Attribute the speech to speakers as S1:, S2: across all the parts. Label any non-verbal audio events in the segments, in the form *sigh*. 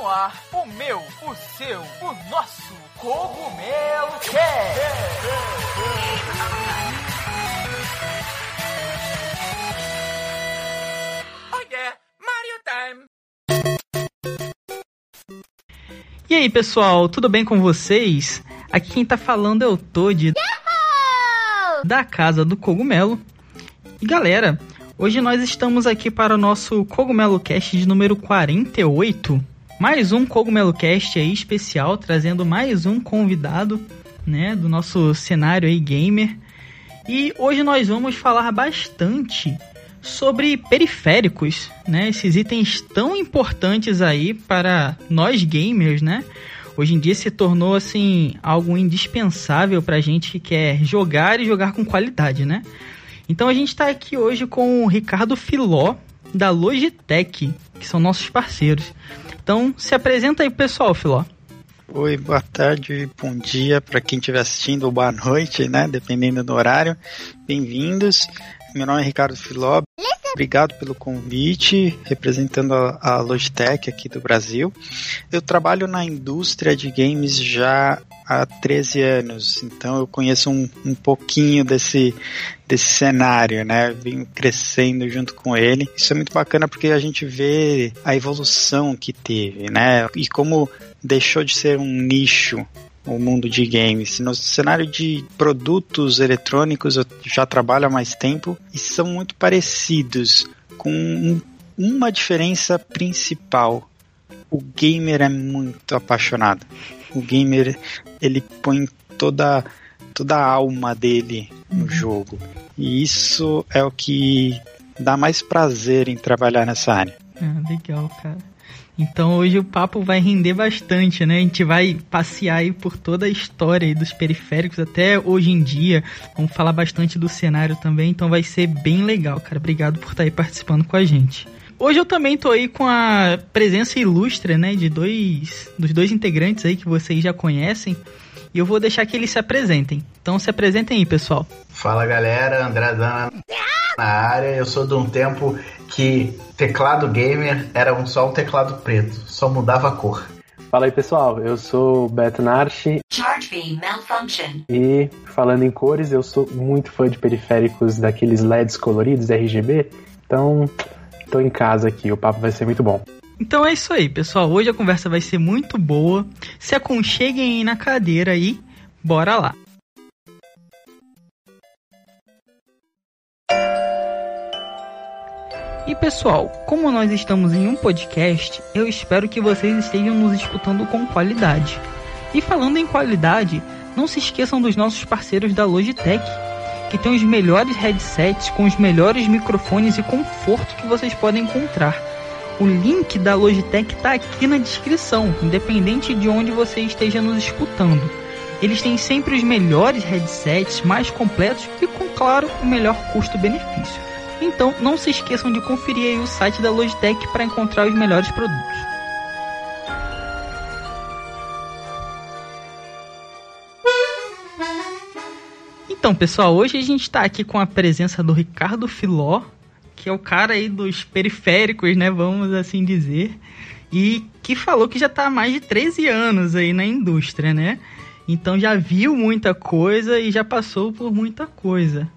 S1: no ar o meu, o seu, o nosso Cogumelo Cast. Oh yeah, Mario Time.
S2: E aí, pessoal, tudo bem com vocês? Aqui quem tá falando é o Toad da Casa do Cogumelo. E galera, hoje nós estamos aqui para o nosso Cogumelo Cast de número 48. Mais um Cogumelo Cast aí especial, trazendo mais um convidado, né, do nosso cenário aí gamer. E hoje nós vamos falar bastante sobre periféricos, né? Esses itens tão importantes aí para nós gamers, né? Hoje em dia se tornou assim algo indispensável para gente que quer jogar e jogar com qualidade, né? Então a gente está aqui hoje com o Ricardo Filó da Logitech, que são nossos parceiros. Então se apresenta aí, pessoal, Filó.
S3: Oi, boa tarde, bom dia para quem estiver assistindo ou boa noite, né? Dependendo do horário. Bem-vindos. Meu nome é Ricardo Filó. Obrigado pelo convite, representando a, Logitech aqui do Brasil. Eu trabalho na indústria de games já há 13 anos, então eu conheço um, um pouquinho desse, desse cenário, né? Vim crescendo junto com ele. Isso é muito bacana porque a gente vê a evolução que teve, né? E como deixou de ser um nicho o mundo de games. No cenário de produtos eletrônicos eu já trabalho há mais tempo e são muito parecidos, com um, uma diferença principal. O gamer é muito apaixonado. O gamer ele põe toda toda a alma dele no jogo. E isso é o que dá mais prazer em trabalhar nessa área.
S2: Ah, legal, cara. Então hoje o papo vai render bastante, né? A gente vai passear aí por toda a história dos periféricos até hoje em dia. Vamos falar bastante do cenário também, então vai ser bem legal, cara. Obrigado por estar aí participando com a gente. Hoje eu também tô aí com a presença ilustre, né, de dois dos dois integrantes aí que vocês já conhecem. E eu vou deixar que eles se apresentem. Então se apresentem aí, pessoal.
S4: Fala galera, André Zana na área. Eu sou de um tempo que teclado gamer era um, só um teclado preto, só mudava a cor.
S5: Fala aí pessoal, eu sou o Beto Narchi. E falando em cores, eu sou muito fã de periféricos daqueles LEDs coloridos RGB. Então, tô em casa aqui, o papo vai ser muito bom.
S2: Então é isso aí, pessoal. Hoje a conversa vai ser muito boa. Se aconcheguem aí na cadeira aí, bora lá. E pessoal, como nós estamos em um podcast, eu espero que vocês estejam nos escutando com qualidade. E falando em qualidade, não se esqueçam dos nossos parceiros da Logitech, que tem os melhores headsets com os melhores microfones e conforto que vocês podem encontrar. O link da Logitech está aqui na descrição, independente de onde você esteja nos escutando. Eles têm sempre os melhores headsets, mais completos e, com claro, o melhor custo-benefício. Então, não se esqueçam de conferir o site da Logitech para encontrar os melhores produtos. Então, pessoal, hoje a gente está aqui com a presença do Ricardo Filó, que é o cara aí dos periféricos, né, vamos assim dizer, e que falou que já está há mais de 13 anos aí na indústria, né? Então já viu muita coisa e já passou por muita coisa.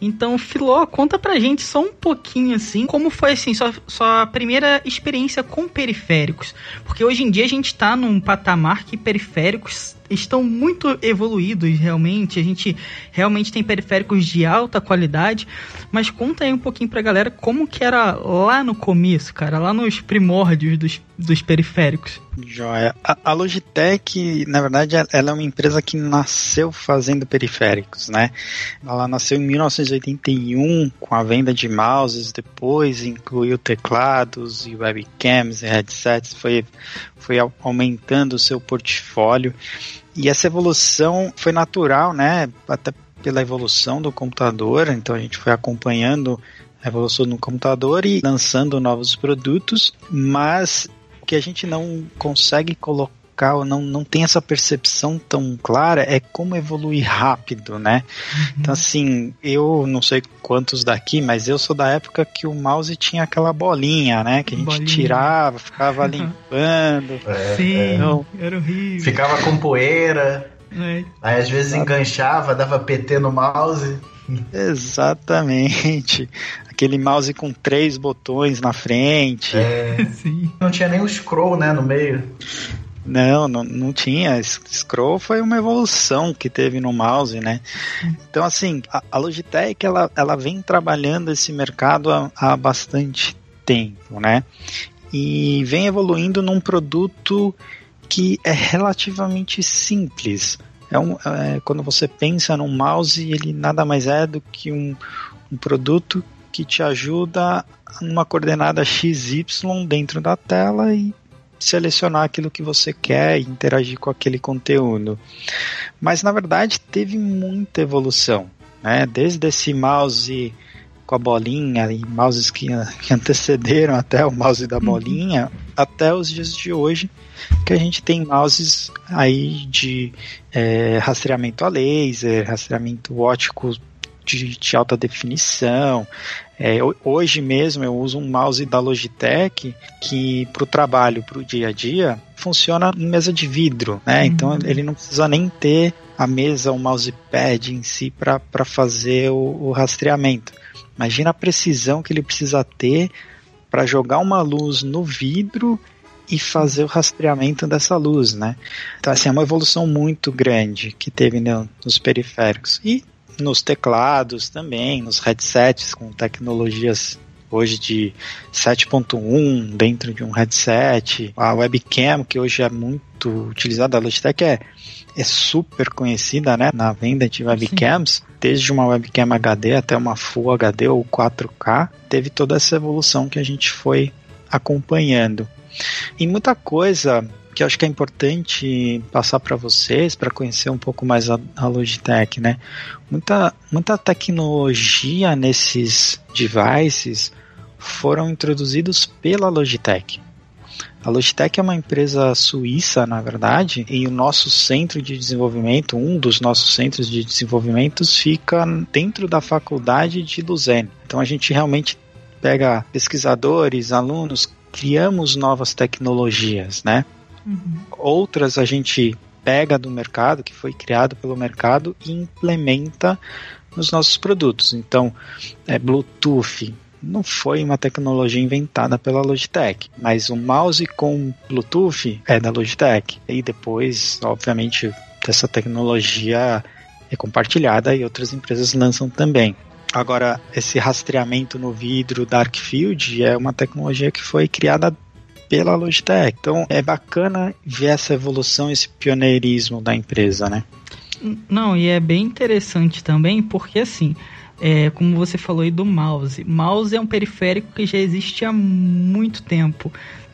S2: Então, Filó, conta pra gente só um pouquinho assim, como foi assim, sua, sua primeira experiência com periféricos. Porque hoje em dia a gente tá num patamar que periféricos estão muito evoluídos realmente. A gente realmente tem periféricos de alta qualidade. Mas conta aí um pouquinho pra galera como que era lá no começo, cara, lá nos primórdios dos, dos periféricos.
S3: Joia. A, a Logitech, na verdade, ela é uma empresa que nasceu fazendo periféricos, né? Ela nasceu em 1981 com a venda de mouses, depois incluiu teclados e webcams e headsets, foi, foi aumentando o seu portfólio. E essa evolução foi natural, né? Até pela evolução do computador, então a gente foi acompanhando a evolução do computador e lançando novos produtos, mas que a gente não consegue colocar local, não, não tem essa percepção tão clara, é como evoluir rápido, né? Uhum. Então, assim, eu não sei quantos daqui, mas eu sou da época que o mouse tinha aquela bolinha, né? Que a gente bolinha. tirava, ficava limpando.
S2: É, Sim, é. Então, era horrível.
S4: Ficava com poeira. É. Aí às vezes enganchava, dava PT no mouse. *laughs*
S3: Exatamente. Aquele mouse com três botões na frente.
S4: É. *laughs* Sim. Não tinha nem o scroll, né, no meio.
S3: Não, não, não tinha. Scroll foi uma evolução que teve no mouse, né? Então, assim, a, a Logitech, ela, ela vem trabalhando esse mercado há, há bastante tempo, né? E vem evoluindo num produto que é relativamente simples. É um, é, quando você pensa num mouse, ele nada mais é do que um, um produto que te ajuda numa coordenada XY dentro da tela e selecionar aquilo que você quer e interagir com aquele conteúdo. Mas na verdade teve muita evolução, né? Desde esse mouse com a bolinha e mouses que, que antecederam até o mouse da uhum. bolinha, uhum. até os dias de hoje, que a gente tem mouses aí de é, rastreamento a laser, rastreamento ótico de, de alta definição. É, hoje mesmo eu uso um mouse da Logitech que para o trabalho, para o dia a dia, funciona em mesa de vidro, né? Uhum. Então ele não precisa nem ter a mesa, o mousepad em si para fazer o, o rastreamento. Imagina a precisão que ele precisa ter para jogar uma luz no vidro e fazer o rastreamento dessa luz, né? Então, assim, é uma evolução muito grande que teve nos periféricos. E nos teclados também, nos headsets com tecnologias hoje de 7.1 dentro de um headset, a webcam que hoje é muito utilizada, a Logitech é, é super conhecida né, na venda de webcams, Sim. desde uma webcam HD até uma Full HD ou 4K, teve toda essa evolução que a gente foi acompanhando. E muita coisa que acho que é importante passar para vocês para conhecer um pouco mais a, a, Logitech, né? Muita, muita tecnologia nesses devices foram introduzidos pela Logitech. A Logitech é uma empresa suíça, na verdade, e o nosso centro de desenvolvimento, um dos nossos centros de desenvolvimento, fica dentro da faculdade de Luzerne. Então a gente realmente pega pesquisadores, alunos, criamos novas tecnologias, né? Uhum. Outras a gente pega do mercado, que foi criado pelo mercado, e implementa nos nossos produtos. Então, é, Bluetooth não foi uma tecnologia inventada pela Logitech, mas o mouse com Bluetooth é da Logitech. E depois, obviamente, essa tecnologia é compartilhada e outras empresas lançam também. Agora, esse rastreamento no vidro Dark Field é uma tecnologia que foi criada pela Logitech. Então é bacana ver essa evolução, esse pioneirismo da empresa, né?
S2: Não, e é bem interessante também porque assim, é, como você falou aí do mouse, mouse é um periférico que já existe há muito tempo.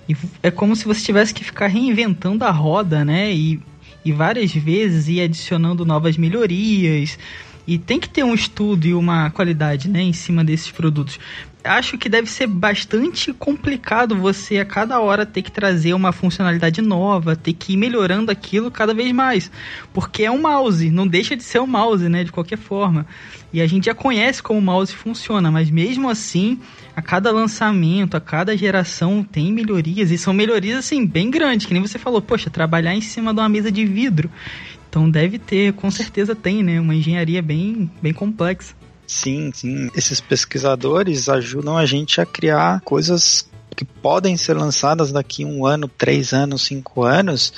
S2: E é como se você tivesse que ficar reinventando a roda, né? E, e várias vezes ir adicionando novas melhorias. E tem que ter um estudo e uma qualidade né, em cima desses produtos acho que deve ser bastante complicado você a cada hora ter que trazer uma funcionalidade nova, ter que ir melhorando aquilo cada vez mais. Porque é um mouse, não deixa de ser um mouse, né? De qualquer forma. E a gente já conhece como o mouse funciona, mas mesmo assim, a cada lançamento, a cada geração tem melhorias, e são melhorias assim, bem grandes, que nem você falou, poxa, trabalhar em cima de uma mesa de vidro. Então deve ter, com certeza tem, né? Uma engenharia bem, bem complexa.
S3: Sim, sim. Esses pesquisadores ajudam a gente a criar coisas que podem ser lançadas daqui um ano, três anos, cinco anos,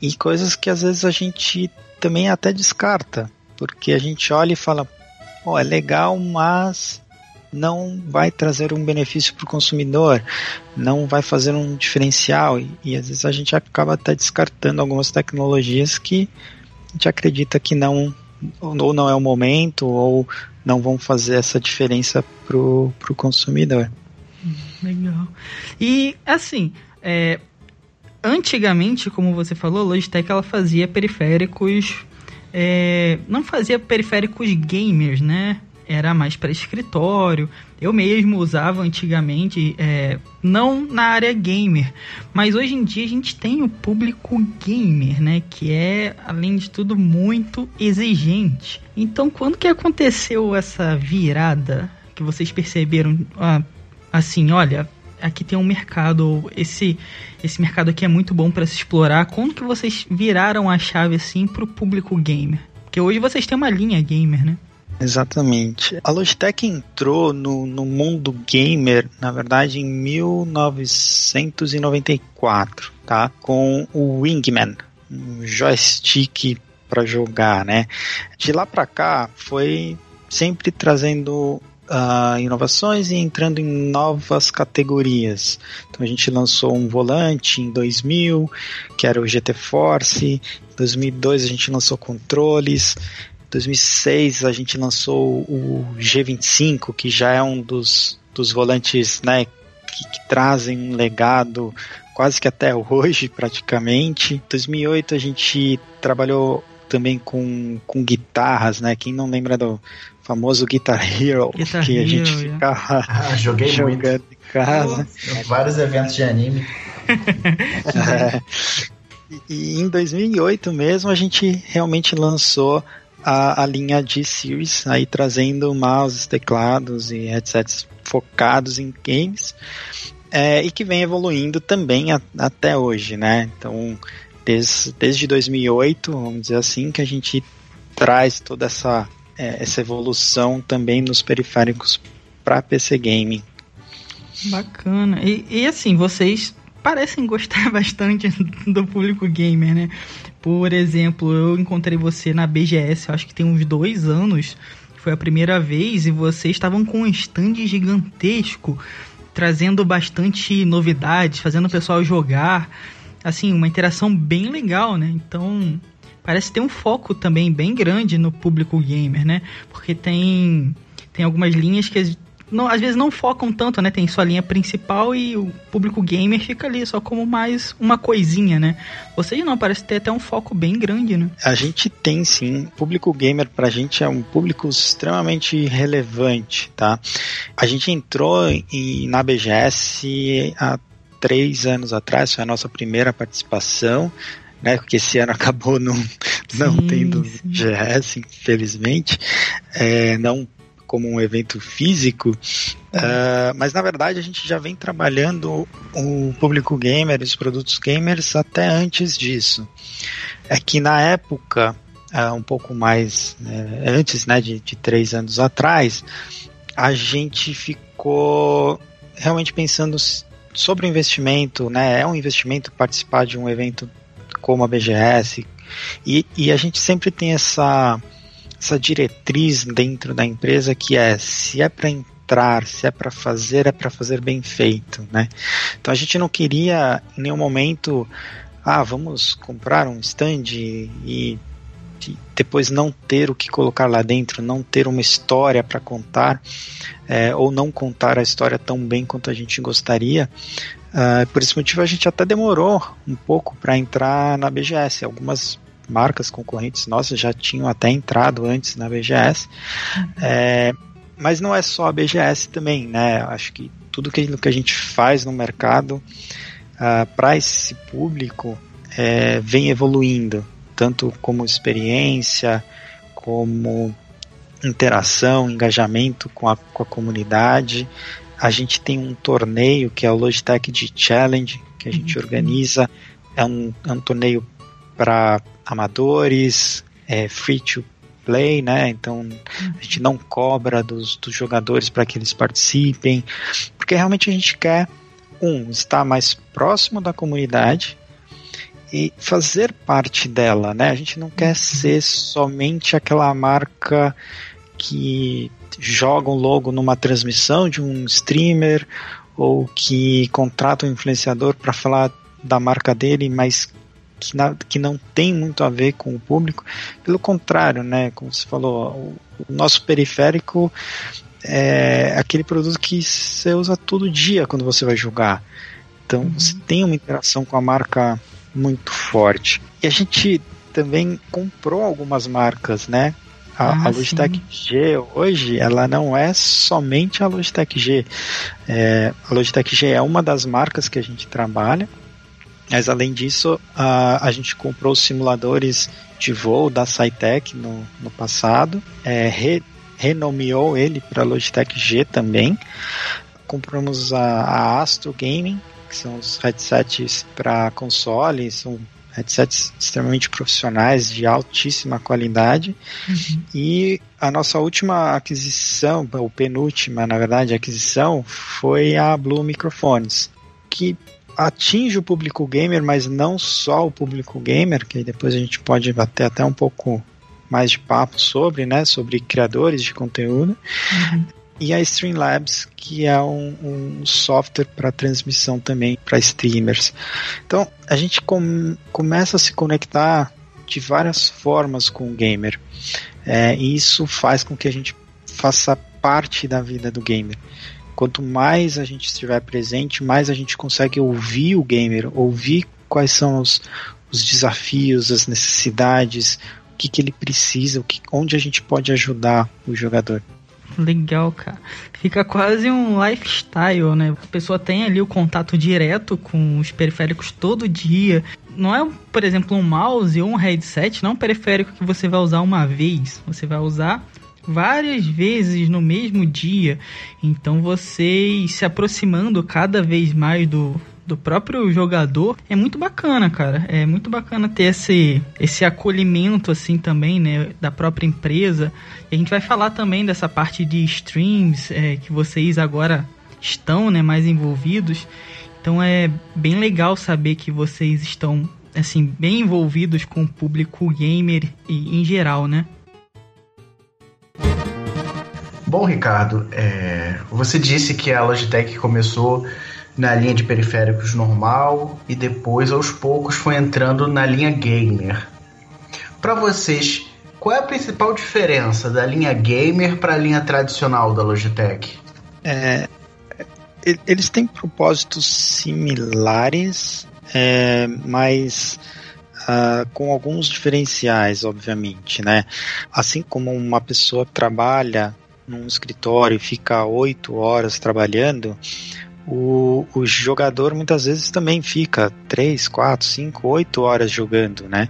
S3: e coisas que às vezes a gente também até descarta, porque a gente olha e fala, oh, é legal, mas não vai trazer um benefício para o consumidor, não vai fazer um diferencial, e, e às vezes a gente acaba até descartando algumas tecnologias que a gente acredita que não ou não é o momento, ou não vão fazer essa diferença pro, pro consumidor.
S2: Legal. E assim, é, antigamente, como você falou, a Logitech ela fazia periféricos. É, não fazia periféricos gamers, né? Era mais para escritório. Eu mesmo usava antigamente, é, não na área gamer, mas hoje em dia a gente tem o público gamer, né? Que é, além de tudo, muito exigente. Então, quando que aconteceu essa virada que vocês perceberam? Ah, assim, olha, aqui tem um mercado, esse esse mercado aqui é muito bom para se explorar. Quando que vocês viraram a chave assim para o público gamer? Porque hoje vocês têm uma linha gamer, né?
S3: Exatamente. A Logitech entrou no, no mundo gamer, na verdade, em 1994, tá? Com o Wingman, um joystick para jogar, né? De lá para cá foi sempre trazendo uh, inovações e entrando em novas categorias. Então a gente lançou um volante em 2000, que era o GT Force. Em 2002 a gente lançou controles. 2006 a gente lançou o G25, que já é um dos, dos volantes né, que, que trazem um legado quase que até *laughs* hoje, praticamente. 2008 a gente trabalhou também com, com guitarras, né? Quem não lembra do famoso Guitar Hero,
S2: Guitar
S3: que
S2: Hero,
S3: a gente
S2: yeah.
S3: ficava *laughs*
S4: Ah, joguei
S3: jogando
S4: muito.
S3: em casa.
S4: Vários eventos de anime. *laughs*
S3: É. E- E em 2008 mesmo a gente realmente lançou a, a linha de Series, aí trazendo mouses, teclados e headsets focados em games, é, e que vem evoluindo também a- até hoje, né? Então, des, desde 2008, vamos dizer assim, que a gente traz toda essa, é, essa evolução também nos periféricos para PC Gaming.
S2: Bacana. E, e assim, vocês parecem gostar *laughs* bastante do público gamer, né? Por exemplo, eu encontrei você na BGS, acho que tem uns dois anos. Foi a primeira vez e vocês estavam com um stand gigantesco, trazendo bastante novidades, fazendo o pessoal jogar. Assim, uma interação bem legal, né? Então, parece ter um foco também bem grande no público gamer, né? Porque tem, tem algumas linhas que não, às vezes não focam tanto, né? Tem sua linha principal e o público gamer fica ali só como mais uma coisinha, né? Vocês não, parece ter até um foco bem grande, né?
S3: A gente tem sim, público gamer pra gente é um público extremamente relevante, tá? A gente entrou em, na BGS há três anos atrás, foi a nossa primeira participação, né? Porque esse ano *laughs* acabou não, não
S2: Sim,
S3: tendo
S2: sim.
S3: BGS, infelizmente, é, não como um evento físico, ah, mas na verdade a gente já vem trabalhando o público gamer, os produtos gamers até antes disso. É que na época, ah, um pouco mais eh, antes né, de, de três anos atrás, a gente ficou realmente pensando sobre o investimento, né? É um investimento participar de um evento como a BGS e, e a gente sempre tem essa essa diretriz dentro da empresa que é se é para entrar, se é para fazer, é para fazer bem feito, né? Então a gente não queria em nenhum momento, ah, vamos comprar um stand e, depois não ter o que colocar lá dentro, não ter uma história para contar, é, ou não contar a história tão bem quanto a gente gostaria. Ah, por esse motivo a gente até demorou um pouco para entrar na BGS. Algumas marcas concorrentes nossas já tinham até entrado antes na BGS. É, mas não é só a BGS também, né? Acho que tudo aquilo que a gente faz no mercado para esse público é, vem evoluindo, tanto como experiência, como interação, engajamento com a, com a comunidade. A gente tem um torneio que é o Logitech de Challenge, que a gente
S2: Uhum.
S3: organiza. É um, é um torneio para amadores, é free to play, né? Então a gente não cobra dos, dos jogadores para que eles participem, porque realmente a gente quer um estar mais próximo da comunidade e fazer parte dela, né? A gente não quer ser somente aquela marca que joga um logo numa transmissão de um streamer ou que contrata um influenciador para falar da marca dele, mas que, na, que não tem muito a ver com o público. Pelo contrário, né? Como você falou, o, nosso periférico é aquele produto que você usa todo dia quando você vai jogar. Então
S2: Uhum.
S3: você tem uma interação com a marca muito forte. E a gente também comprou algumas marcas, né? A,
S2: Ah,
S3: a Logitech G hoje, ela não é somente a Logitech G. É, a Logitech G é uma das marcas que a gente trabalha, mas além disso, a, a gente comprou os simuladores de voo da Cytec no, no passado, é, re, renomeou ele para Logitech G também. Compramos a, a Astro Gaming, que são os headsets para console, são headsets extremamente profissionais, de altíssima qualidade.
S2: Uhum.
S3: E a nossa última aquisição, ou penúltima, na verdade, aquisição, foi a Blue Microphones, que atinge o público gamer, mas não só o público gamer, que depois a gente pode bater até um pouco mais de papo sobre, né, sobre criadores de conteúdo.
S2: Uhum.
S3: E a Streamlabs, que é um, um software para transmissão também para streamers. Então a gente com, começa a se conectar de várias formas com o gamer. É, e isso faz com que a gente faça parte da vida do gamer. Quanto mais a gente estiver presente, mais a gente consegue ouvir o gamer, ouvir quais são os, os desafios, as necessidades, o que, que ele precisa, o que, onde a gente pode ajudar o jogador.
S2: Legal, cara. Fica quase um lifestyle, né? A pessoa tem ali o contato direto com os periféricos todo dia. Não é, por exemplo, um mouse ou um headset, não é um periférico que você vai usar uma vez. Você vai usar várias vezes no mesmo dia. Então vocês se aproximando cada vez mais do, do próprio jogador é muito bacana, cara. É muito bacana ter esse, esse acolhimento assim também, né, da própria empresa. E a gente vai falar também dessa parte de streams é, que vocês agora estão, né, mais envolvidos. Então é bem legal saber que vocês estão assim bem envolvidos com o público gamer e em geral, né?
S4: Bom, Ricardo, é, você disse que a Logitech começou na linha de periféricos normal e depois, aos poucos, foi entrando na linha gamer. Para vocês, qual é a principal diferença da linha gamer para a linha tradicional da Logitech?
S3: É, eles têm propósitos similares, é, mas uh, com alguns diferenciais, obviamente, né? Assim como uma pessoa trabalha num escritório e fica oito horas trabalhando, o, o, jogador muitas vezes também fica 3, 4, 5, 8 horas jogando, né?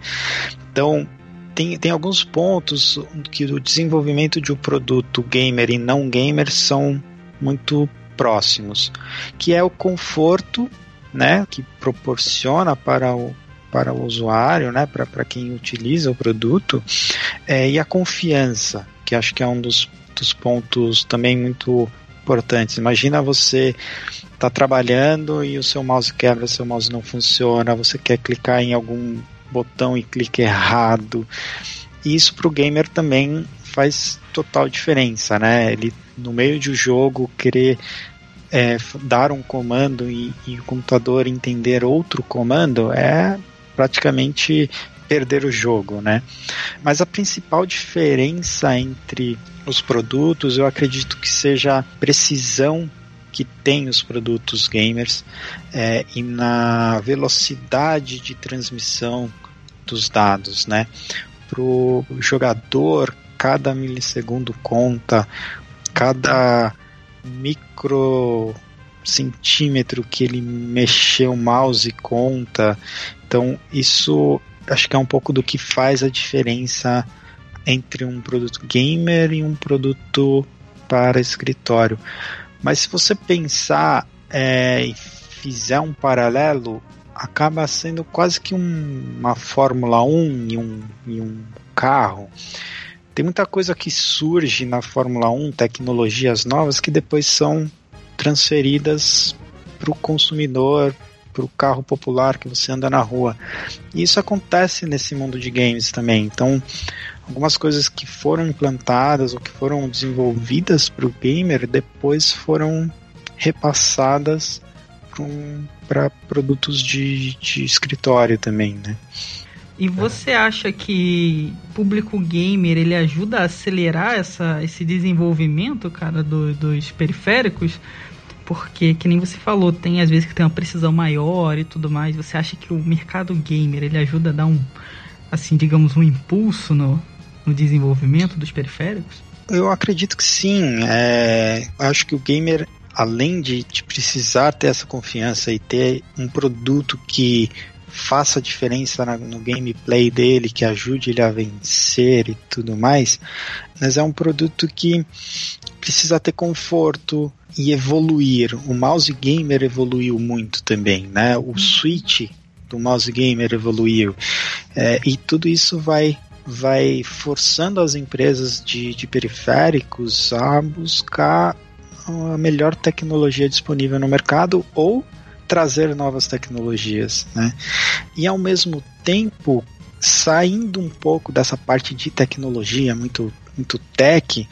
S3: Então, tem, tem alguns pontos que o desenvolvimento de um produto gamer e não gamer são muito próximos, que é o conforto, né, que proporciona para o, para o usuário, né, para, quem utiliza o produto, é, e a confiança, que acho que é um dos, dos pontos também muito importantes. Imagina você tá trabalhando e o seu mouse quebra, seu mouse não funciona, você quer clicar em algum botão e clica errado. Isso para o gamer também faz total diferença, né? Ele no meio de um jogo querer é, dar um comando e, e o computador entender outro comando é praticamente perder o jogo, né? Mas a principal diferença entre os produtos, eu acredito que seja a precisão que tem os produtos gamers é, e na velocidade de transmissão dos dados, né? Para o jogador, cada milissegundo conta, cada micro centímetro que ele mexeu o mouse conta. Então, isso acho que é um pouco do que faz a diferença entre um produto gamer e um produto para escritório. Mas se você pensar é, e fizer um paralelo, acaba sendo quase que um, uma Fórmula 1 e um, e um carro. Tem muita coisa que surge na Fórmula 1, tecnologias novas, que depois são transferidas para o consumidor, para o carro popular que você anda na rua. E isso acontece nesse mundo de games também. Então, algumas coisas que foram implantadas ou que foram desenvolvidas para o gamer depois foram repassadas para produtos de, de escritório também, né?
S2: E você acha que público gamer ele ajuda a acelerar essa, esse desenvolvimento, cara, do, dos periféricos? Porque, que nem você falou, tem às vezes que tem uma precisão maior e tudo mais. Você acha que o mercado gamer ele ajuda a dar um, assim, digamos, um impulso no, no desenvolvimento dos periféricos?
S3: Eu acredito que sim. É, acho que o gamer, além de, de precisar ter essa confiança e ter um produto que faça diferença na, no gameplay dele, que ajude ele a vencer e tudo mais, mas é um produto que precisa ter conforto e evoluir. O mouse gamer evoluiu muito também, né? O Switch do mouse gamer evoluiu. É, e tudo isso vai vai forçando as empresas de, de periféricos a buscar a melhor tecnologia disponível no mercado ou trazer novas tecnologias, né? E ao mesmo tempo saindo um pouco dessa parte de tecnologia muito muito tech,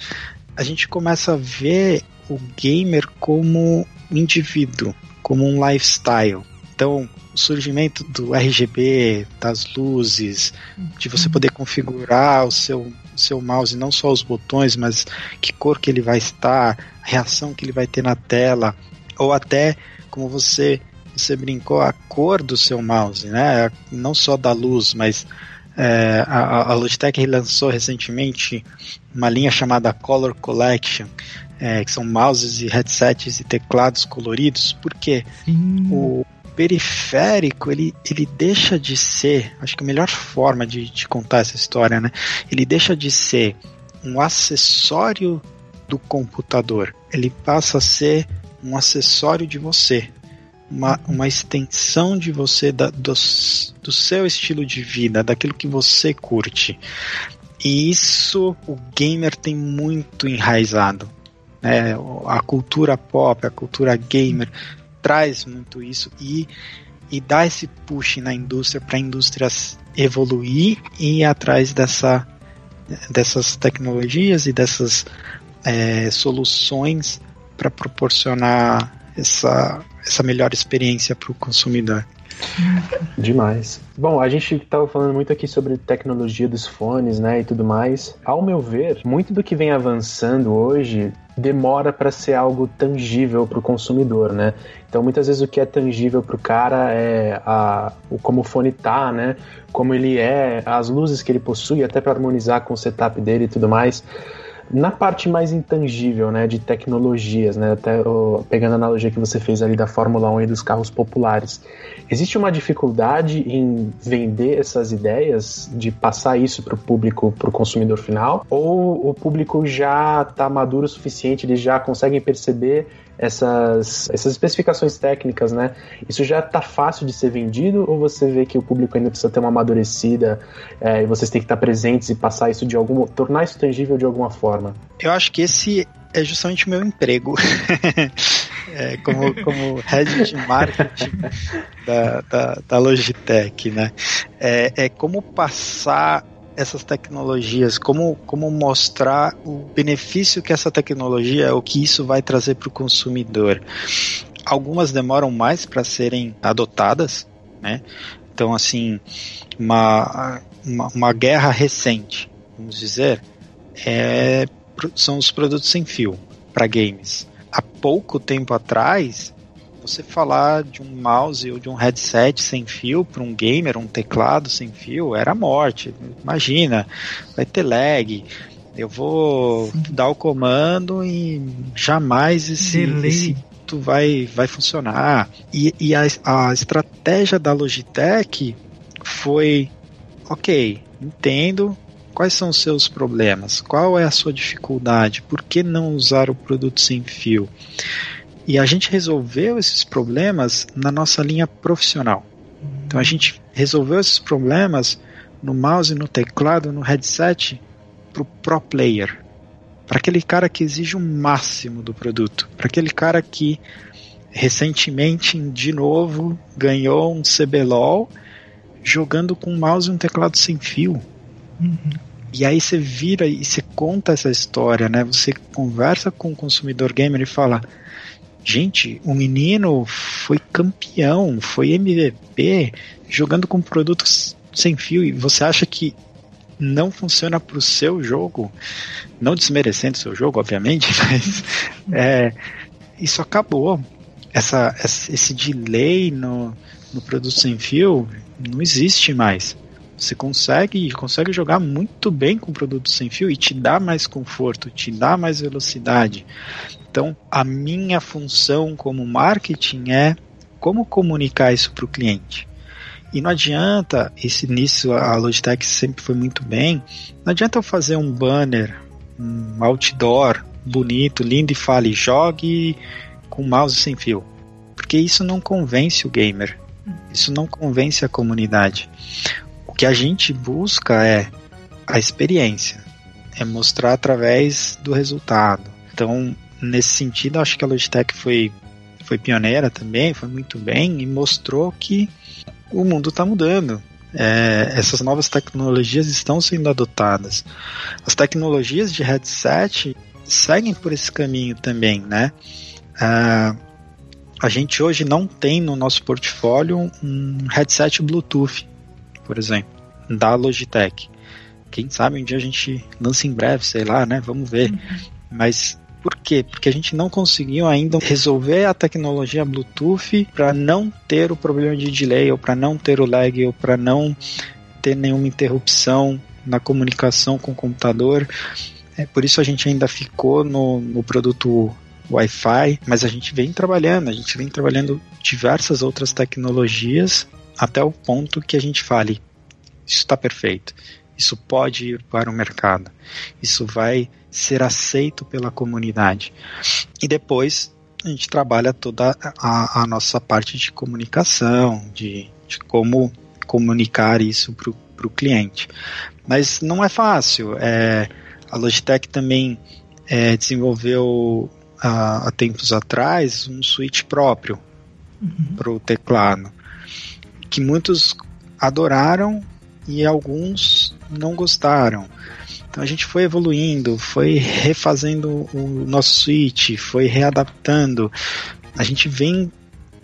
S3: a gente começa a ver o gamer como um indivíduo, como um lifestyle. Então, o surgimento do RGB, das luzes, de você poder configurar o seu, o seu mouse, não só os botões, mas que cor que ele vai estar, a reação que ele vai ter na tela, ou até como você você brincou a cor do seu mouse, né? Não só da luz, mas é, a, a Logitech lançou recentemente uma linha chamada Color Collection, é, que são mouses e headsets e teclados coloridos, porque o, periférico ele, ele deixa de ser, acho que a melhor forma de, de contar essa história, né? Ele deixa de ser um acessório do computador, ele passa a ser um acessório de você, uma, uma extensão de você, da, do, do seu estilo de vida, daquilo que você curte. E isso o gamer tem muito enraizado. Né? A cultura pop, a cultura gamer traz muito isso e, e dá esse push na indústria para a indústria evoluir e ir atrás dessa, dessas tecnologias e dessas é, soluções para proporcionar essa, essa melhor experiência para o consumidor.
S5: Demais. Bom, a gente estava falando muito aqui sobre tecnologia dos fones, né, e tudo mais. Ao meu ver, muito do que vem avançando hoje demora para ser algo tangível para o consumidor, né? Então muitas vezes o que é tangível para o cara é a, o como o fone tá, né? Como ele é, as luzes que ele possui, até para harmonizar com o setup dele e tudo mais. Na parte mais intangível, né, de tecnologias, né, até pegando a analogia que você fez ali da Fórmula 1 e dos carros populares, existe uma dificuldade em vender essas ideias, de passar isso para o público, para o consumidor final? Ou o público já está maduro o suficiente, eles já conseguem perceber essas, essas especificações técnicas, né? Isso já está fácil de ser vendido ou você vê que o público ainda precisa ter uma amadurecida é, e vocês têm que estar presentes e passar isso de alguma, tornar isso tangível de alguma forma?
S3: Eu acho que esse é justamente o meu emprego. *laughs* é, como, como head de marketing da, da, da Logitech, né? É, é como passar essas tecnologias, como, como mostrar o benefício que essa tecnologia, o que isso vai trazer para o consumidor. Algumas demoram mais para serem adotadas, né? Então, assim, uma, uma, uma guerra recente, vamos dizer, é, são os produtos sem fio para games. Há pouco tempo atrás, você falar de um mouse ou de um headset sem fio para um gamer, um teclado sem fio, era morte. Imagina, vai ter lag. Eu vou Sim. dar o comando e jamais esse, esse vai, vai funcionar. E, e a, a estratégia da Logitech foi: ok, entendo, Quais são os seus problemas? Qual é a sua dificuldade? Por que não usar o produto sem fio? E a gente resolveu esses problemas na nossa linha profissional. Então a gente resolveu esses problemas no mouse, no teclado, no headset para o pro player, para aquele cara que exige o um máximo do produto, para aquele cara que recentemente, de novo, ganhou um CBLOL jogando com um mouse e um teclado sem fio. Uhum. E aí você vira e você conta essa história, né? Você conversa com o consumidor gamer e fala: Gente, o menino foi campeão, foi MVP, jogando com produtos sem fio, e você acha que não funciona para o seu jogo, não desmerecendo o seu jogo, obviamente, *laughs* mas é, isso acabou. Essa, esse delay no, no produto sem fio não existe mais. Você consegue, consegue jogar muito bem com produto sem fio e te dá mais conforto, te dá mais velocidade. Então, a minha função como marketing é como comunicar isso para o cliente. E não adianta, esse nisso a Logitech sempre foi muito bem, não adianta eu fazer um banner, um outdoor bonito, lindo e fale jogue com mouse sem fio. Porque isso não convence o gamer. Isso não convence a comunidade. O que a gente busca é a experiência, é mostrar através do resultado. Então, nesse sentido, acho que a Logitech foi, foi pioneira também, foi muito bem e mostrou que o mundo está mudando. É, essas novas tecnologias estão sendo adotadas. As tecnologias de headset seguem por esse caminho também, né? Ah, a gente hoje não tem no nosso portfólio um headset Bluetooth, por exemplo, da Logitech. Quem sabe um dia a gente lança em breve, sei lá, né? Vamos ver. Uhum. Mas por quê? Porque a gente não conseguiu ainda resolver a tecnologia Bluetooth para não ter o problema de delay, ou para não ter o lag, ou para não ter nenhuma interrupção na comunicação com o computador. É, por isso a gente ainda ficou no, no produto Wi-Fi, mas a gente vem trabalhando, a gente vem trabalhando diversas outras tecnologias até o ponto que a gente fale: isso está perfeito, isso pode ir para o mercado, isso vai ser aceito pela comunidade. E depois a gente trabalha toda a, a nossa parte de comunicação, de, de como comunicar isso para o cliente. Mas não é fácil. É, a Logitech também é, desenvolveu há, há, tempos atrás um switch próprio uhum. para o teclado, que muitos adoraram e alguns não gostaram. Então a gente foi evoluindo, foi refazendo o nosso switch, foi readaptando. A gente vem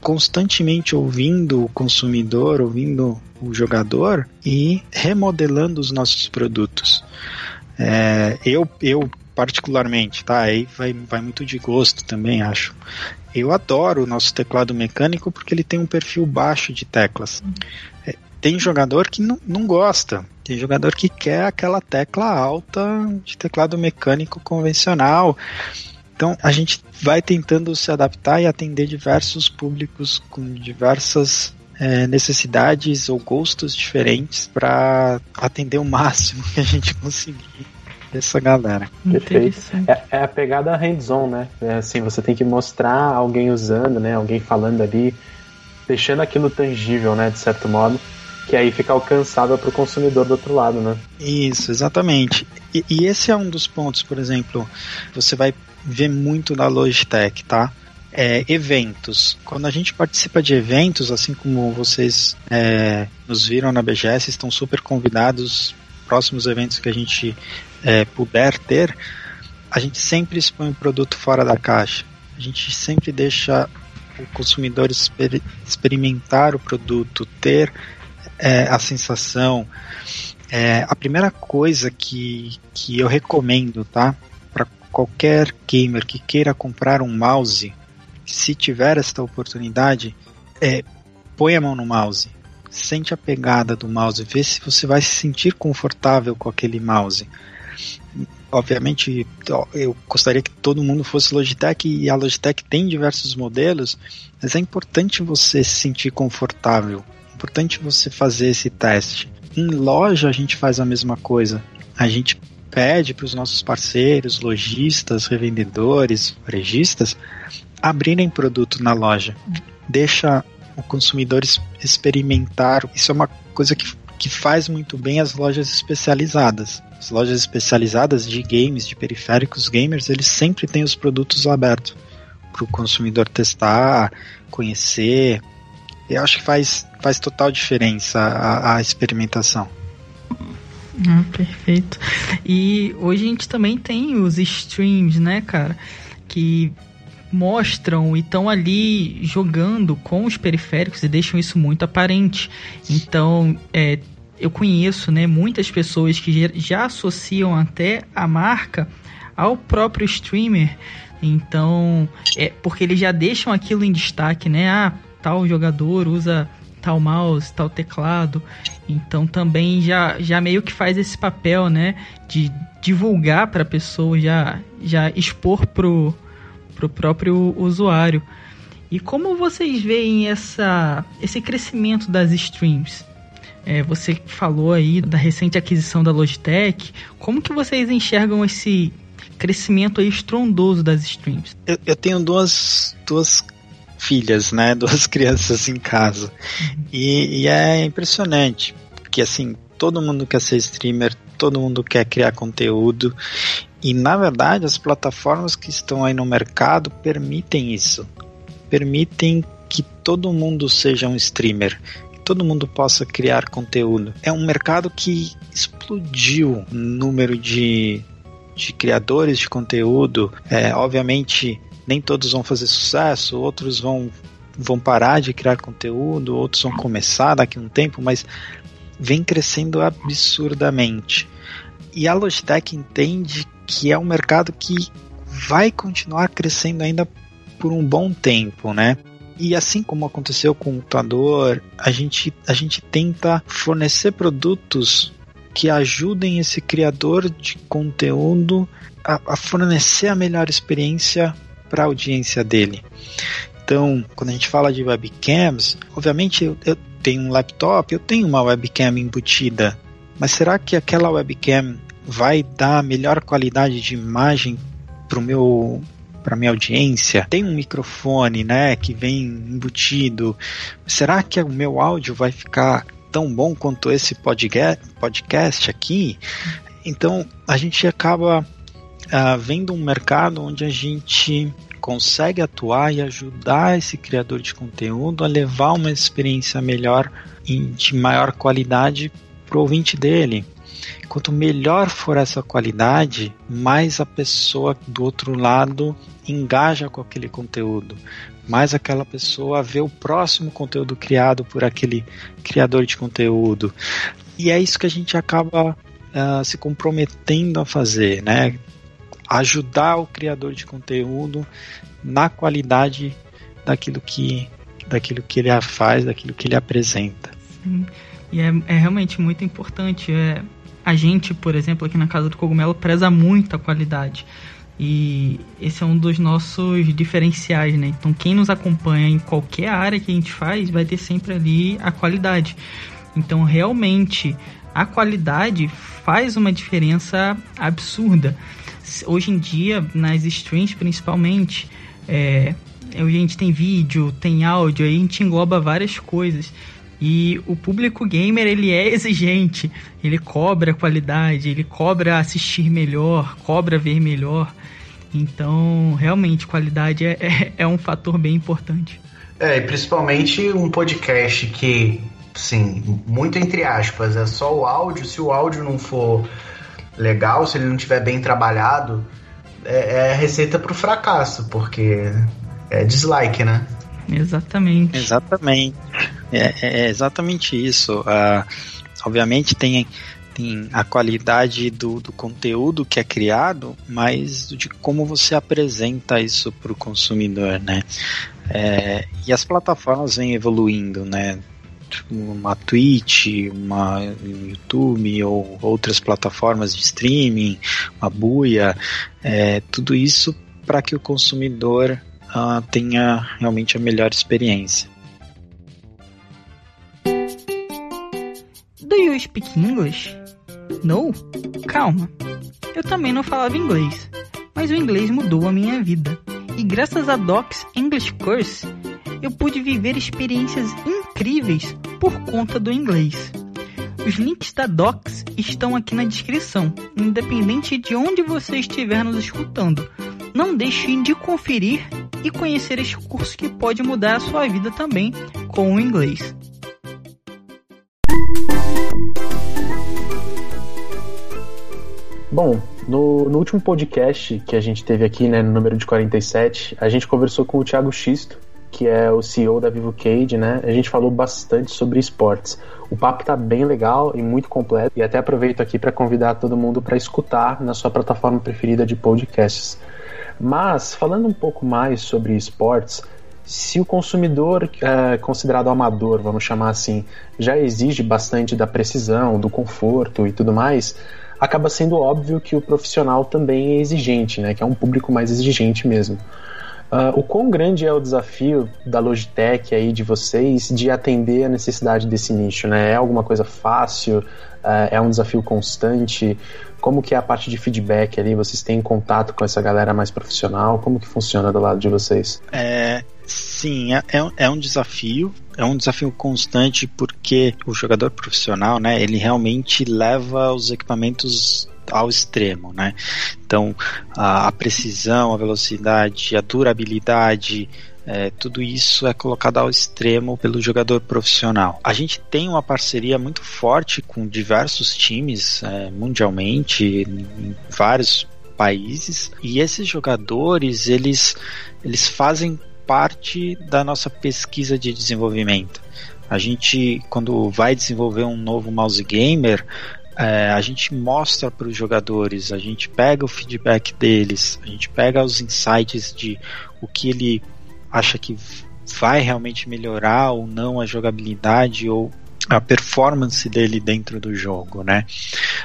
S3: constantemente ouvindo o consumidor, ouvindo o jogador e remodelando os nossos produtos. É, eu, eu particularmente, tá? Aí vai, vai muito de gosto também, acho. Eu adoro o nosso teclado mecânico porque ele tem um perfil baixo de teclas. É, tem jogador que não, não gosta. Tem jogador que quer aquela tecla alta de teclado mecânico convencional. Então a gente vai tentando se adaptar e atender diversos públicos com diversas é, necessidades ou gostos diferentes para atender o máximo que a gente conseguir essa galera.
S5: Perfeito. É, é, a pegada hands-on, né? É assim, você tem que mostrar alguém usando, né? Alguém falando ali, deixando aquilo tangível, né? De certo modo que aí fica alcançável para o consumidor do outro lado, né?
S3: Isso, exatamente. E, e, esse é um dos pontos, por exemplo, você vai ver muito na Logitech, tá? É, eventos. Quando a gente participa de eventos, assim como vocês é, nos viram na BGS, estão super convidados. Próximos eventos que a gente é, puder ter, a gente sempre expõe o produto fora da caixa. A gente sempre deixa o consumidor exper experimentar o produto, ter é, a sensação. É, a primeira coisa que, que eu recomendo, tá? Para qualquer gamer que queira comprar um mouse, se tiver esta oportunidade, é põe a mão no mouse, sente a pegada do mouse, vê se você vai se sentir confortável com aquele mouse. Obviamente, eu gostaria que todo mundo fosse Logitech e a Logitech tem diversos modelos, mas é importante você se sentir confortável importante você fazer esse teste. Em loja a gente faz a mesma coisa. A gente pede para os nossos parceiros, lojistas, revendedores, varejistas abrirem produto na loja. Deixa o consumidor experimentar. Isso é uma coisa que, que faz muito bem as lojas especializadas. As lojas especializadas de games, de periféricos gamers, eles sempre têm os produtos abertos para o consumidor testar, conhecer, eu acho que faz, faz total diferença a, a experimentação.
S2: Ah, perfeito. E hoje a gente também tem os streams, né, cara? Que mostram e estão ali jogando com os periféricos e deixam isso muito aparente. Então, é, eu conheço né, muitas pessoas que já associam até a marca ao próprio streamer. Então, é porque eles já deixam aquilo em destaque, né? Ah, tal jogador usa tal mouse, tal teclado. Então também já, já meio que faz esse papel, né, de divulgar para a pessoa, já, já expor pro, pro próprio usuário. E como vocês veem essa, esse crescimento das streams? É, você falou aí da recente aquisição da Logitech. Como que vocês enxergam esse crescimento aí estrondoso das streams?
S3: Eu, eu tenho duas, duas filhas, né? *laughs* Duas crianças em casa. Uhum. E, e é impressionante, porque assim, todo mundo quer ser streamer, todo mundo quer criar conteúdo. E na verdade, as plataformas que estão aí no mercado permitem isso. Permitem que todo mundo seja um streamer, que todo mundo possa criar conteúdo. É um mercado que explodiu o número de, de criadores de conteúdo. É, obviamente, nem todos vão fazer sucesso, outros vão vão parar de criar conteúdo, outros vão começar daqui a um tempo, mas vem crescendo absurdamente. E a Logitech entende que é um mercado que vai continuar crescendo ainda por um bom tempo, né? E assim como aconteceu com o computador, a gente, a gente tenta fornecer produtos que ajudem esse criador de conteúdo a, a fornecer a melhor experiência para a audiência dele. Então, quando a gente fala de webcams, obviamente eu, eu tenho um laptop, eu tenho uma webcam embutida, mas será que aquela webcam vai dar melhor qualidade de imagem para o meu para minha audiência. Tem um microfone, né, que vem embutido. Será que o meu áudio vai ficar tão bom quanto esse podcast aqui? Então a gente acaba uh, vendo um mercado onde a gente consegue atuar e ajudar esse criador de conteúdo a levar uma experiência melhor e de maior qualidade para o ouvinte dele. Quanto melhor for essa qualidade, mais a pessoa do outro lado engaja com aquele conteúdo, mais aquela pessoa vê o próximo conteúdo criado por aquele criador de conteúdo. E é isso que a gente acaba uh, se comprometendo a fazer, né? Ajudar o criador de conteúdo na qualidade daquilo que, daquilo que ele faz, daquilo que ele apresenta.
S2: Sim. E é, é realmente muito importante. É, a gente, por exemplo, aqui na Casa do Cogumelo, preza muito a qualidade. E esse é um dos nossos diferenciais, né? Então, quem nos acompanha em qualquer área que a gente faz, vai ter sempre ali a qualidade. Então, realmente, a qualidade faz uma diferença absurda hoje em dia, nas streams principalmente, é, a gente tem vídeo, tem áudio, aí a gente engloba várias coisas. E o público gamer, ele é *laughs* exigente, ele cobra qualidade, ele cobra assistir melhor, cobra ver melhor. Então, realmente, qualidade é, é, é um fator bem importante.
S4: É, e principalmente um podcast que, sim, muito entre aspas, é só o áudio. Se o áudio não for legal, se ele não tiver bem trabalhado, é, é receita para o fracasso, porque é dislike, né?
S2: Exatamente.
S3: Exatamente. É, é exatamente isso. Uh, obviamente tem, tem a qualidade do, do conteúdo que é criado, mas de como você apresenta isso para o consumidor, né? É, e as plataformas vêm evoluindo, né? Uma Twitch, uma YouTube ou outras plataformas de streaming, uma buia, é, tudo isso para que o consumidor uh, tenha realmente a melhor experiência.
S2: Do you speak English? No? Calma. Eu também não falava inglês, mas o inglês mudou a minha vida. E graças a Docs English Course, eu pude viver experiências incríveis por conta do inglês. Os links da Docs estão aqui na descrição, independente de onde você estiver nos escutando. Não deixe de conferir e conhecer este curso que pode mudar a sua vida também com o inglês.
S5: Bom, no, no, último podcast que a gente teve aqui, né, no número de 47, a gente conversou com o Thiago Xisto, que é o CEO da Vivo Cage, né? A gente falou bastante sobre esportes. O papo tá bem legal e muito completo e até aproveito aqui para convidar todo mundo para escutar na sua plataforma preferida de podcasts. Mas falando um pouco mais sobre esportes, se o consumidor é, considerado amador, vamos chamar assim, já exige bastante da precisão, do conforto e tudo mais, acaba sendo óbvio que o profissional também é exigente, né? Que é um público mais exigente mesmo. Uh, o quão grande é o desafio da Logitech aí de vocês de atender a necessidade desse nicho, né? É alguma coisa fácil? Uh, é um desafio constante? Como que é a parte de feedback ali? Vocês têm contato com essa galera mais profissional? Como que funciona do lado de vocês?
S3: É, sim, é, é, é um desafio. É um desafio constante porque o jogador profissional, né? Ele realmente leva os equipamentos ao extremo, né? Então, a, a precisão, a velocidade, a durabilidade, é, tudo isso é colocado ao extremo pelo jogador profissional. A gente tem uma parceria muito forte com diversos times é, mundialmente, em vários países, e esses jogadores eles, eles fazem parte da nossa pesquisa de desenvolvimento. A gente, quando vai desenvolver um novo mouse gamer, é, a gente mostra para os jogadores, a gente pega o feedback deles, a gente pega os insights de o que ele acha que vai realmente melhorar ou não a jogabilidade ou a performance dele dentro do jogo, né?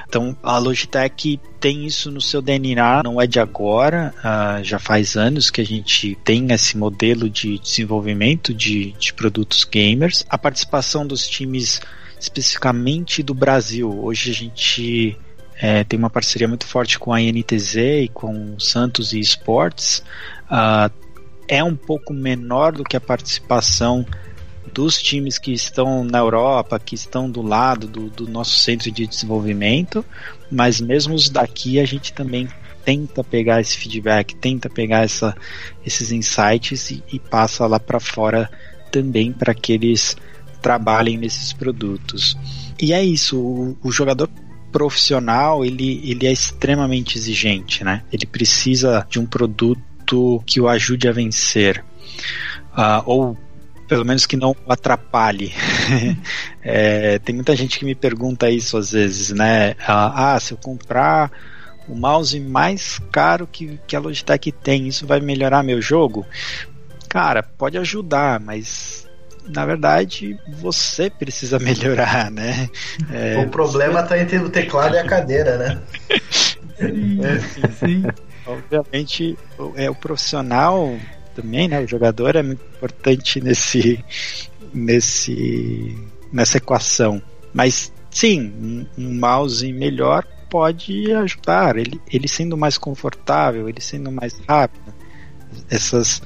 S3: Então a Logitech tem isso no seu DNA, não é de agora, uh, já faz anos que a gente tem esse modelo de desenvolvimento de, de produtos gamers. A participação dos times especificamente do Brasil. Hoje a gente é, tem uma parceria muito forte com a INTZ e com Santos e Esportes. Uh, é um pouco menor do que a participação dos times que estão na Europa, que estão do lado do, do nosso centro de desenvolvimento, mas mesmo os daqui a gente também tenta pegar esse feedback, tenta pegar essa, esses insights e, e passa lá para fora também para que eles trabalhem nesses produtos. E é isso, o, o jogador profissional ele, ele é extremamente exigente, né? Ele precisa de um produto que o ajude a vencer. Uh, ou pelo menos que não o atrapalhe. *laughs* é, tem muita gente que me pergunta isso às vezes, né? Ah, ah, se eu comprar o mouse mais caro que, que a Logitech tem, isso vai melhorar meu jogo? Cara, pode ajudar, mas na verdade, você precisa *laughs* melhorar, né?
S4: É, o problema está entre o teclado e a cadeira, né?
S3: sim, sim. Obviamente, é o profissional também, né? O jogador é muito importante nesse, nesse, nessa equação. Mas sim, um mouse melhor pode ajudar. Ele, ele sendo mais confortável, ele sendo mais rápido, essas,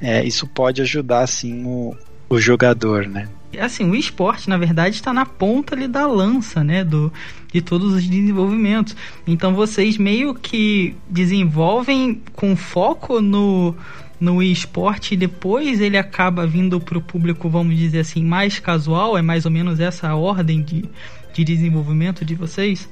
S3: é, isso pode ajudar sim o, o jogador, né?
S2: Assim, o esporte, na verdade, está na ponta ali da lança, né, do, de todos os desenvolvimentos. Então vocês meio que desenvolvem com foco no, no esporte e depois ele acaba vindo para o público, vamos dizer assim, mais casual? É mais ou menos essa a ordem de, de desenvolvimento de vocês?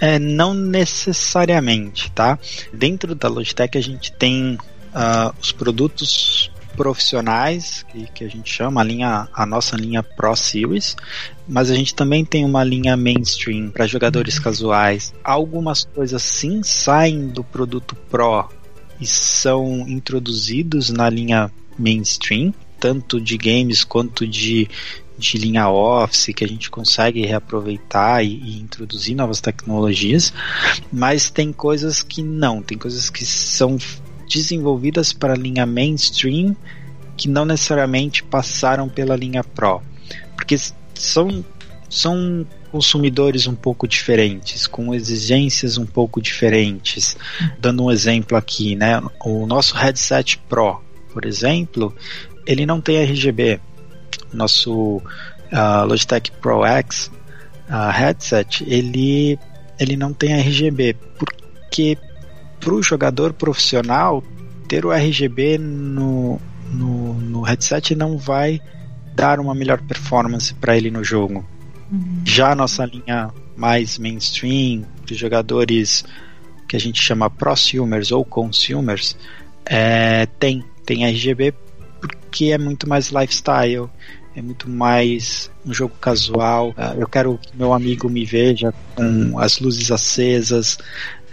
S3: É, não necessariamente, tá? Dentro da Logitech a gente tem uh, os produtos profissionais, que, que a gente chama a linha a nossa linha Pro Series, mas a gente também tem uma linha mainstream para jogadores casuais. Algumas coisas sim saem do produto Pro e são introduzidos na linha mainstream, tanto de games quanto de, de linha Office, que a gente consegue reaproveitar e, e, introduzir novas tecnologias, mas tem coisas que não, tem coisas que são desenvolvidas para a linha mainstream que não necessariamente passaram pela linha Pro, porque são, são consumidores um pouco diferentes, com exigências um pouco diferentes. Dando um exemplo aqui, né? O nosso headset Pro, por exemplo, ele não tem RGB. Nosso uh, Logitech Pro X uh, headset, ele, ele não tem RGB, porque para o jogador profissional, ter o RGB no, no, no headset não vai dar uma melhor performance para ele no jogo. Uhum. Já a nossa linha mais mainstream, de jogadores que a gente chama prosumers ou consumers, é, tem, tem RGB porque é muito mais lifestyle, é muito mais um jogo casual. Uh, eu quero que meu amigo me veja com as luzes acesas,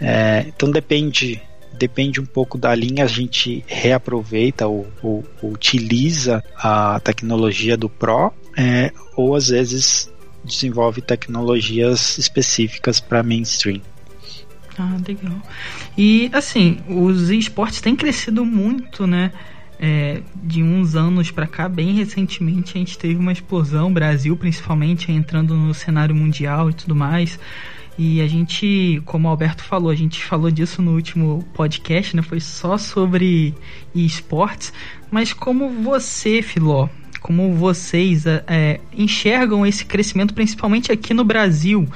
S3: é, então depende depende um pouco da linha, a gente reaproveita ou, ou, ou utiliza a tecnologia do Pro, é, ou às vezes desenvolve tecnologias específicas para mainstream.
S2: Ah, legal. E assim, os esportes têm crescido muito, né? É, de uns anos para cá, bem recentemente, a gente teve uma explosão, Brasil principalmente, entrando no cenário mundial e tudo mais. E a gente, como o Alberto falou, a gente falou disso no último podcast, né? Foi só sobre esportes. Mas como você, Filó, como vocês é, enxergam esse crescimento, principalmente aqui no Brasil?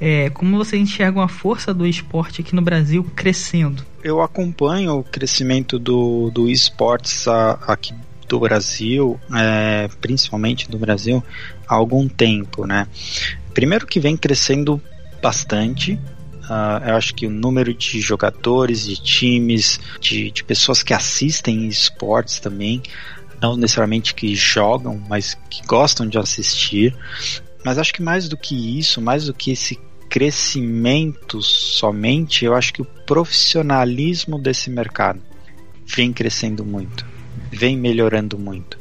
S2: É, como vocês enxergam a força do esporte aqui no Brasil crescendo?
S3: Eu acompanho o crescimento do, do esportes aqui do Brasil, é, principalmente do Brasil, há algum tempo, né? Primeiro que vem crescendo bastante. Uh, eu acho que o número de jogadores, de times, de, de pessoas que assistem esportes também, não necessariamente que jogam, mas que gostam de assistir. Mas acho que mais do que isso, mais do que esse crescimento somente, eu acho que o profissionalismo desse mercado vem crescendo muito, vem melhorando muito.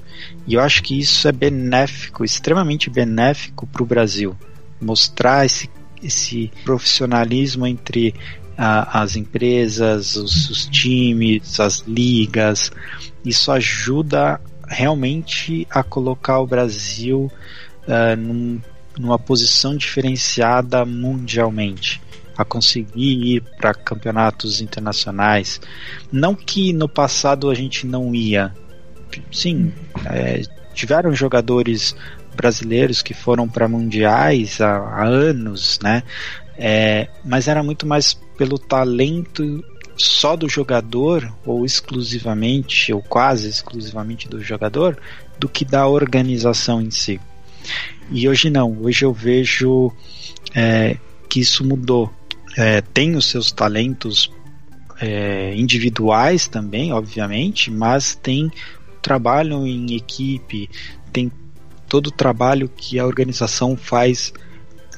S3: E eu acho que isso é benéfico, extremamente benéfico para o Brasil. Mostrar esse esse profissionalismo entre as empresas, os, os, times, as ligas. Isso ajuda realmente a colocar o Brasil uh, num, numa posição diferenciada mundialmente. A conseguir ir para campeonatos internacionais. Não que no passado a gente não ia. Sim, é, tiveram jogadores brasileiros que foram para mundiais há, há, anos, né? É, mas era muito mais pelo talento só do jogador, ou exclusivamente, ou quase exclusivamente do jogador, do que da organização em si. E hoje não, hoje eu vejo é, que isso mudou. É, tem os seus talentos é, individuais também, obviamente, mas tem trabalho em equipe, tem todo o trabalho que a organização faz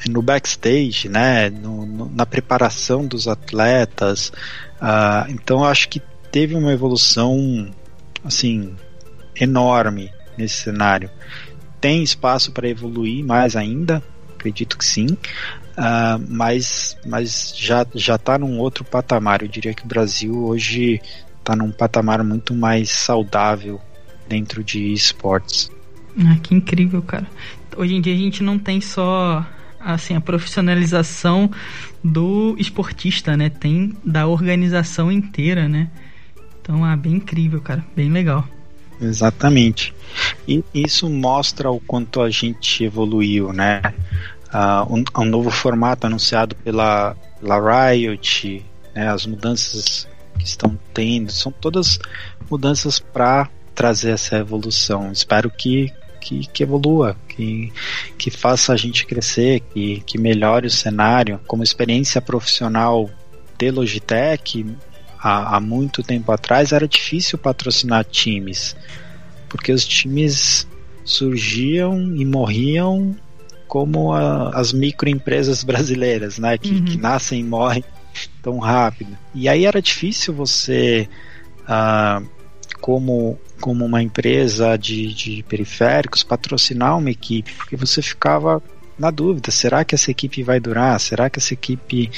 S3: no backstage, né, no, no, na preparação dos atletas. Uh, então, acho que teve uma evolução assim enorme nesse cenário. Tem espaço para evoluir mais ainda, acredito que sim, uh, mas, mas já já está num outro patamar. Eu diria que o Brasil hoje está num patamar muito mais saudável dentro de esportes.
S2: Ah, que incrível, cara. Hoje em dia a gente não tem só assim a profissionalização do esportista, né? Tem da organização inteira, né? Então, ah, bem incrível, cara, bem legal.
S3: Exatamente. E isso mostra o quanto a gente evoluiu, né? Uh, um, um, novo formato anunciado pela, pela Riot, né? as mudanças que estão tendo, são todas mudanças para trazer essa evolução. Espero que, que, que, evolua, que, que faça a gente crescer, que, que melhore o cenário. Como experiência profissional de Logitech, há, há muito tempo atrás era difícil patrocinar times, porque os times surgiam e morriam como a, as microempresas *laughs* brasileiras, né, que, uhum. que nascem e morrem tão rápido. E aí era difícil você, uh, como como uma empresa de, de periféricos patrocinar uma equipe, porque você ficava na dúvida: será que essa equipe vai durar? Será que essa equipe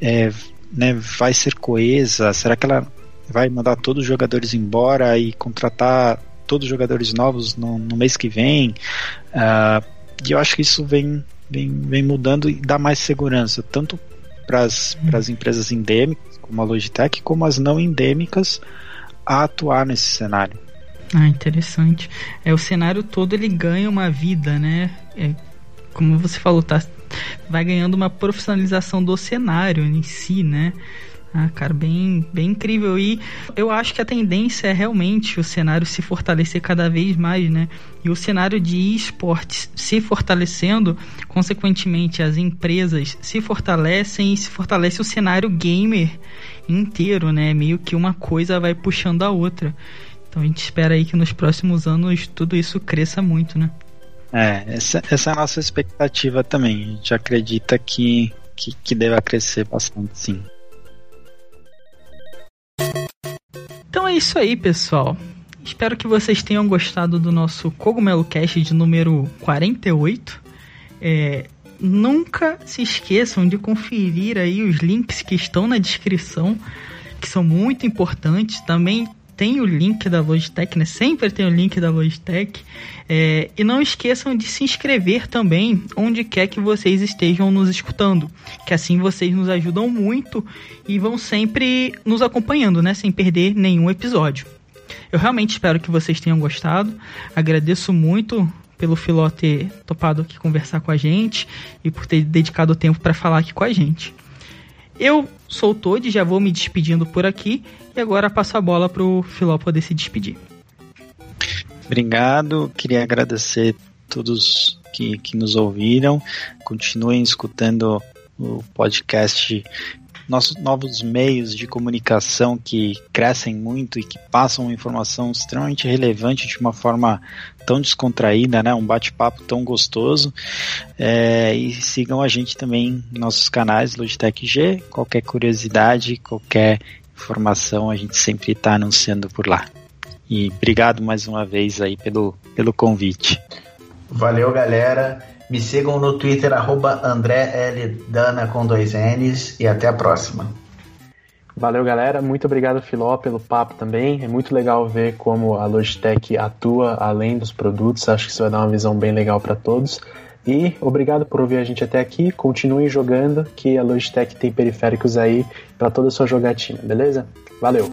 S3: é, né, vai ser coesa? Será que ela vai mandar todos os jogadores embora e contratar todos os jogadores novos no, no mês que vem? Uh, e eu acho que isso vem, vem, vem mudando e dá mais segurança, tanto para as empresas endêmicas, como a Logitech, como as não endêmicas, a atuar nesse cenário.
S2: Ah, interessante. É o cenário todo ele ganha uma vida, né? É, como você falou, tá, vai ganhando uma profissionalização do cenário em si, né? Ah, cara, bem, bem incrível. E eu acho que a tendência é realmente o cenário se fortalecer cada vez mais, né? E o cenário de esportes se fortalecendo, consequentemente, as empresas se fortalecem e se fortalece o cenário gamer inteiro, né? Meio que uma coisa vai puxando a outra. Então a gente espera aí que nos próximos anos tudo isso cresça muito, né?
S3: É, essa, essa é a nossa expectativa também. A gente acredita que, que, que deva crescer bastante, sim.
S2: é isso aí, pessoal. Espero que vocês tenham gostado do nosso Cogumelo Cast de número 48. É, nunca se esqueçam de conferir aí os links que estão na descrição, que são muito importantes. Também tem o link da Logitech, né? Sempre tem o link da Logitech. É, e não esqueçam de se inscrever também onde quer que vocês estejam nos escutando, que assim vocês nos ajudam muito e vão sempre nos acompanhando, né? Sem perder nenhum episódio. Eu realmente espero que vocês tenham gostado. Agradeço muito pelo Filó ter topado aqui conversar com a gente e por ter dedicado o tempo para falar aqui com a gente. Eu sou o Todd, já vou me despedindo por aqui e agora passo a bola pro Filó poder se despedir.
S3: Obrigado, queria agradecer a todos que, que nos ouviram. Continuem escutando o podcast nossos novos meios de comunicação que crescem muito e que passam informação extremamente relevante de uma forma tão descontraída, né? Um bate-papo tão gostoso. É, e sigam a gente também em nossos canais Logitech G. Qualquer curiosidade, qualquer informação, a gente sempre está anunciando por lá. E obrigado mais uma vez aí pelo, pelo convite.
S4: Valeu, galera. Me sigam no Twitter, arroba André L. Dana com dois N's e até a próxima.
S5: Valeu, galera. Muito obrigado, Filó, pelo papo também. É muito legal ver como a Logitech atua além dos produtos. Acho que isso vai dar uma visão bem legal para todos. E obrigado por ouvir a gente até aqui. Continuem jogando, que a Logitech tem periféricos aí para toda a sua jogatina, beleza? Valeu!